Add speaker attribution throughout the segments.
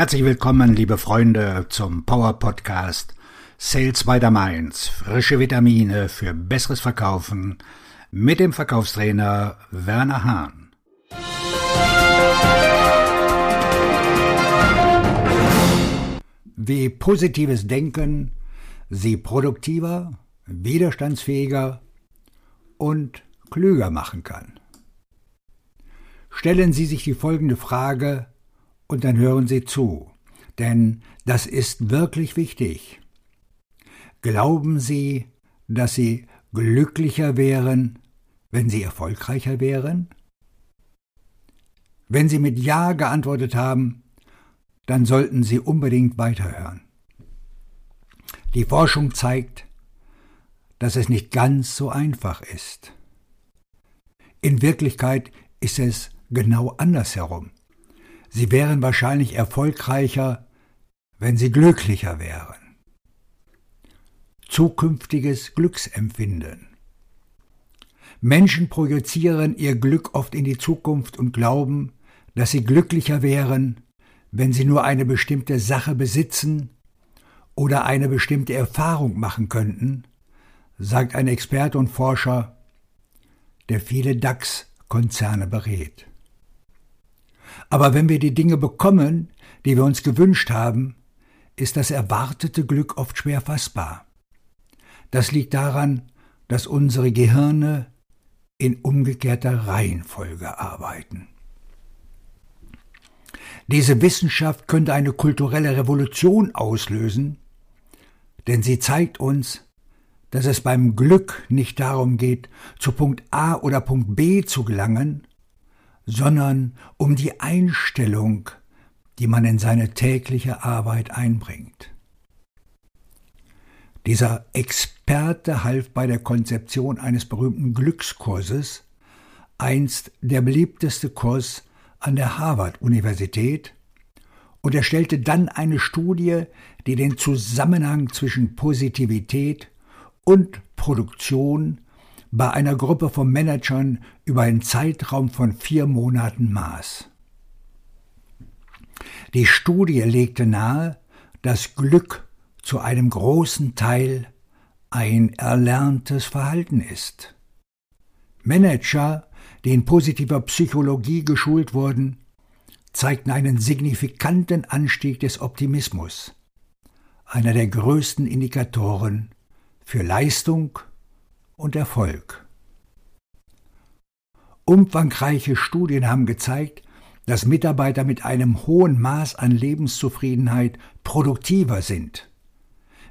Speaker 1: Herzlich willkommen, liebe Freunde, zum Power Podcast Sales by the Mainz. Frische Vitamine für besseres Verkaufen mit dem Verkaufstrainer Werner Hahn. Wie positives Denken Sie produktiver, widerstandsfähiger und klüger machen kann. Stellen Sie sich die folgende Frage und dann hören Sie zu, denn das ist wirklich wichtig. Glauben Sie, dass Sie glücklicher wären, wenn Sie erfolgreicher wären? Wenn Sie mit Ja geantwortet haben, dann sollten Sie unbedingt weiterhören. Die Forschung zeigt, dass es nicht ganz so einfach ist. In Wirklichkeit ist es genau andersherum. Sie wären wahrscheinlich erfolgreicher, wenn sie glücklicher wären. Zukünftiges Glücksempfinden. Menschen projizieren ihr Glück oft in die Zukunft und glauben, dass sie glücklicher wären, wenn sie nur eine bestimmte Sache besitzen oder eine bestimmte Erfahrung machen könnten, sagt ein Experte und Forscher, der viele DAX-Konzerne berät. Aber wenn wir die Dinge bekommen, die wir uns gewünscht haben, ist das erwartete Glück oft schwer fassbar. Das liegt daran, dass unsere Gehirne in umgekehrter Reihenfolge arbeiten. Diese Wissenschaft könnte eine kulturelle Revolution auslösen, denn sie zeigt uns, dass es beim Glück nicht darum geht, zu Punkt A oder Punkt B zu gelangen, sondern um die Einstellung, die man in seine tägliche Arbeit einbringt. Dieser Experte half bei der Konzeption eines berühmten Glückskurses, einst der beliebteste Kurs an der Harvard-Universität, und er stellte dann eine Studie, die den Zusammenhang zwischen Positivität und Produktion bei einer Gruppe von Managern über einen Zeitraum von vier Monaten maß. Die Studie legte nahe, dass Glück zu einem großen Teil ein erlerntes Verhalten ist. Manager, die in positiver Psychologie geschult wurden, zeigten einen signifikanten Anstieg des Optimismus, einer der größten Indikatoren für Leistung und Erfolg. Umfangreiche Studien haben gezeigt, dass Mitarbeiter mit einem hohen Maß an Lebenszufriedenheit produktiver sind,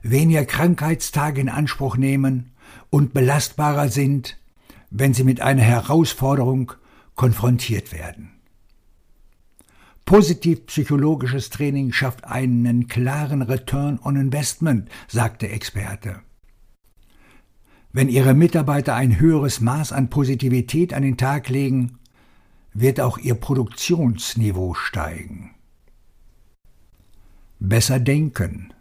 Speaker 1: weniger Krankheitstage in Anspruch nehmen und belastbarer sind, wenn sie mit einer Herausforderung konfrontiert werden. Positiv psychologisches Training schafft einen klaren Return on Investment, sagt der Experte. Wenn Ihre Mitarbeiter ein höheres Maß an Positivität an den Tag legen, wird auch Ihr Produktionsniveau steigen. Besser denken.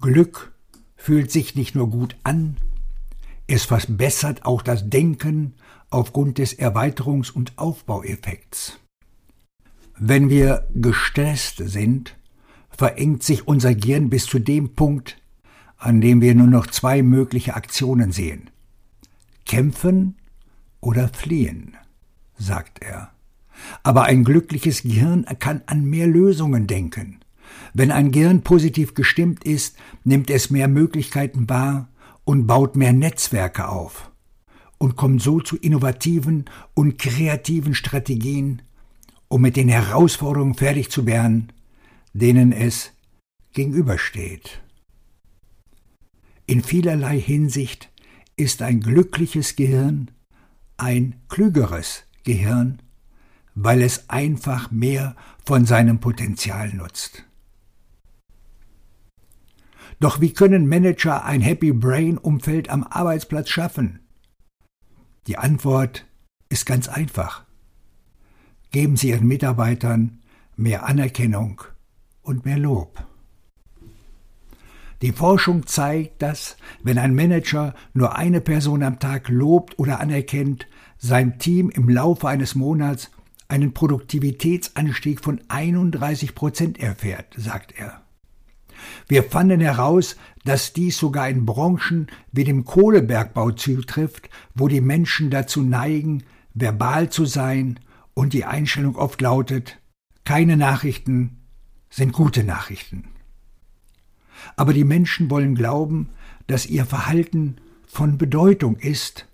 Speaker 1: Glück fühlt sich nicht nur gut an, es verbessert auch das Denken aufgrund des Erweiterungs- und Aufbaueffekts. Wenn wir gestresst sind, verengt sich unser Gehirn bis zu dem Punkt, an dem wir nur noch zwei mögliche Aktionen sehen. Kämpfen oder fliehen, sagt er. Aber ein glückliches Gehirn kann an mehr Lösungen denken. Wenn ein Gehirn positiv gestimmt ist, nimmt es mehr Möglichkeiten wahr und baut mehr Netzwerke auf und kommt so zu innovativen und kreativen Strategien, um mit den Herausforderungen fertig zu werden, denen es gegenübersteht. In vielerlei Hinsicht ist ein glückliches Gehirn ein klügeres Gehirn, weil es einfach mehr von seinem Potenzial nutzt. Doch wie können Manager ein Happy Brain Umfeld am Arbeitsplatz schaffen? Die Antwort ist ganz einfach. Geben Sie Ihren Mitarbeitern mehr Anerkennung und mehr Lob. Die Forschung zeigt, dass, wenn ein Manager nur eine Person am Tag lobt oder anerkennt, sein Team im Laufe eines Monats einen Produktivitätsanstieg von 31 Prozent erfährt, sagt er. Wir fanden heraus, dass dies sogar in Branchen wie dem Kohlebergbau zutrifft, wo die Menschen dazu neigen, verbal zu sein und die Einstellung oft lautet, keine Nachrichten sind gute Nachrichten. Aber die Menschen wollen glauben, dass ihr Verhalten von Bedeutung ist,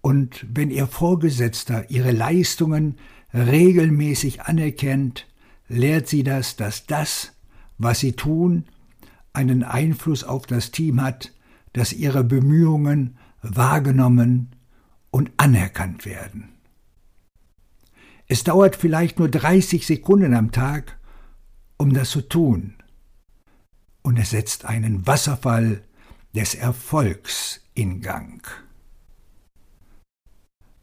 Speaker 1: und wenn ihr Vorgesetzter ihre Leistungen regelmäßig anerkennt, lehrt sie das, dass das, was sie tun, einen Einfluss auf das Team hat, dass ihre Bemühungen wahrgenommen und anerkannt werden. Es dauert vielleicht nur 30 Sekunden am Tag, um das zu tun, und es setzt einen Wasserfall des Erfolgs in Gang.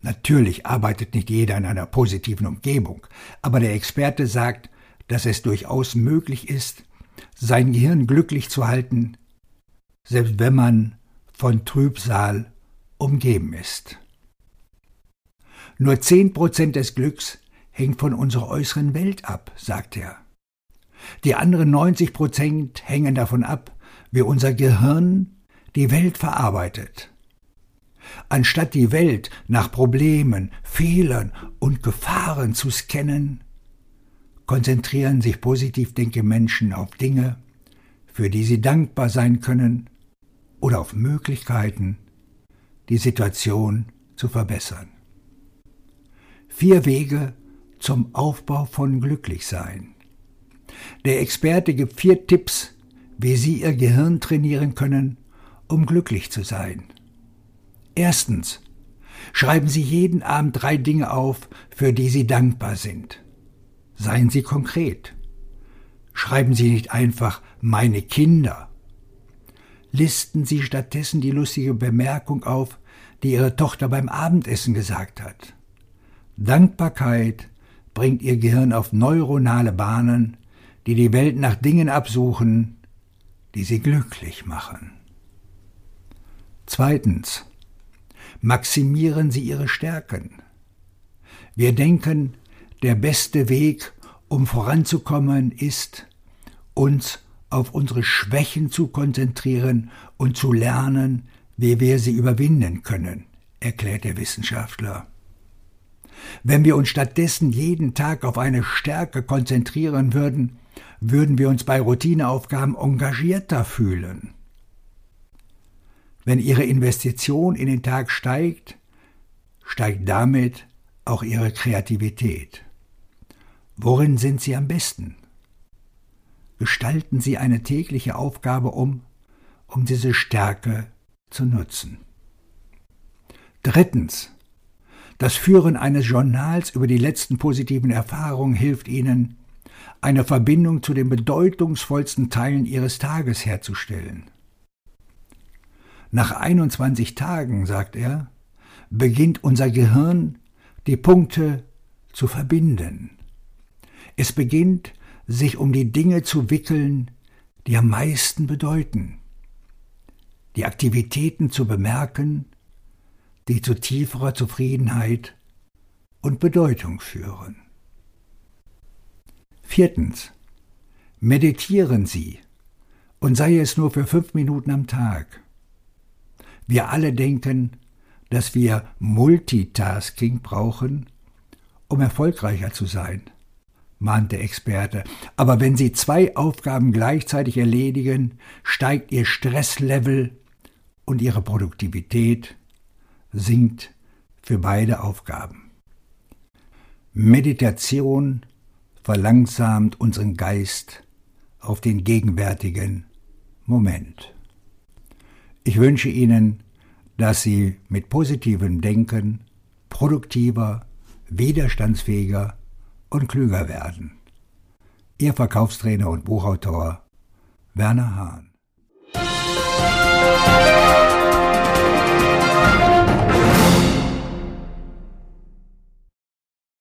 Speaker 1: Natürlich arbeitet nicht jeder in einer positiven Umgebung, aber der Experte sagt, dass es durchaus möglich ist, sein Gehirn glücklich zu halten, selbst wenn man von Trübsal umgeben ist. Nur zehn Prozent des Glücks hängt von unserer äußeren Welt ab, sagt er. Die anderen 90 Prozent hängen davon ab, wie unser Gehirn die Welt verarbeitet. Anstatt die Welt nach Problemen, Fehlern und Gefahren zu scannen, konzentrieren sich positiv denke Menschen auf Dinge, für die sie dankbar sein können oder auf Möglichkeiten, die Situation zu verbessern. Vier Wege zum Aufbau von Glücklichsein. Der Experte gibt vier Tipps, wie Sie Ihr Gehirn trainieren können, um glücklich zu sein. Erstens. Schreiben Sie jeden Abend drei Dinge auf, für die Sie dankbar sind. Seien Sie konkret. Schreiben Sie nicht einfach meine Kinder. Listen Sie stattdessen die lustige Bemerkung auf, die Ihre Tochter beim Abendessen gesagt hat. Dankbarkeit bringt Ihr Gehirn auf neuronale Bahnen, die die Welt nach Dingen absuchen, die sie glücklich machen. Zweitens maximieren Sie Ihre Stärken. Wir denken, der beste Weg, um voranzukommen, ist, uns auf unsere Schwächen zu konzentrieren und zu lernen, wie wir sie überwinden können, erklärt der Wissenschaftler. Wenn wir uns stattdessen jeden Tag auf eine Stärke konzentrieren würden, würden wir uns bei Routineaufgaben engagierter fühlen. Wenn Ihre Investition in den Tag steigt, steigt damit auch Ihre Kreativität. Worin sind Sie am besten? Gestalten Sie eine tägliche Aufgabe um, um diese Stärke zu nutzen. Drittens. Das Führen eines Journals über die letzten positiven Erfahrungen hilft Ihnen, eine Verbindung zu den bedeutungsvollsten Teilen Ihres Tages herzustellen. Nach 21 Tagen, sagt er, beginnt unser Gehirn, die Punkte zu verbinden. Es beginnt, sich um die Dinge zu wickeln, die am meisten bedeuten, die Aktivitäten zu bemerken, die zu tieferer Zufriedenheit und Bedeutung führen. Viertens. Meditieren Sie, und sei es nur für fünf Minuten am Tag. Wir alle denken, dass wir Multitasking brauchen, um erfolgreicher zu sein, mahnt der Experte. Aber wenn Sie zwei Aufgaben gleichzeitig erledigen, steigt Ihr Stresslevel und Ihre Produktivität sinkt für beide Aufgaben. Meditation verlangsamt unseren Geist auf den gegenwärtigen Moment. Ich wünsche Ihnen, dass Sie mit positivem Denken produktiver, widerstandsfähiger und klüger werden. Ihr Verkaufstrainer und Buchautor Werner Hahn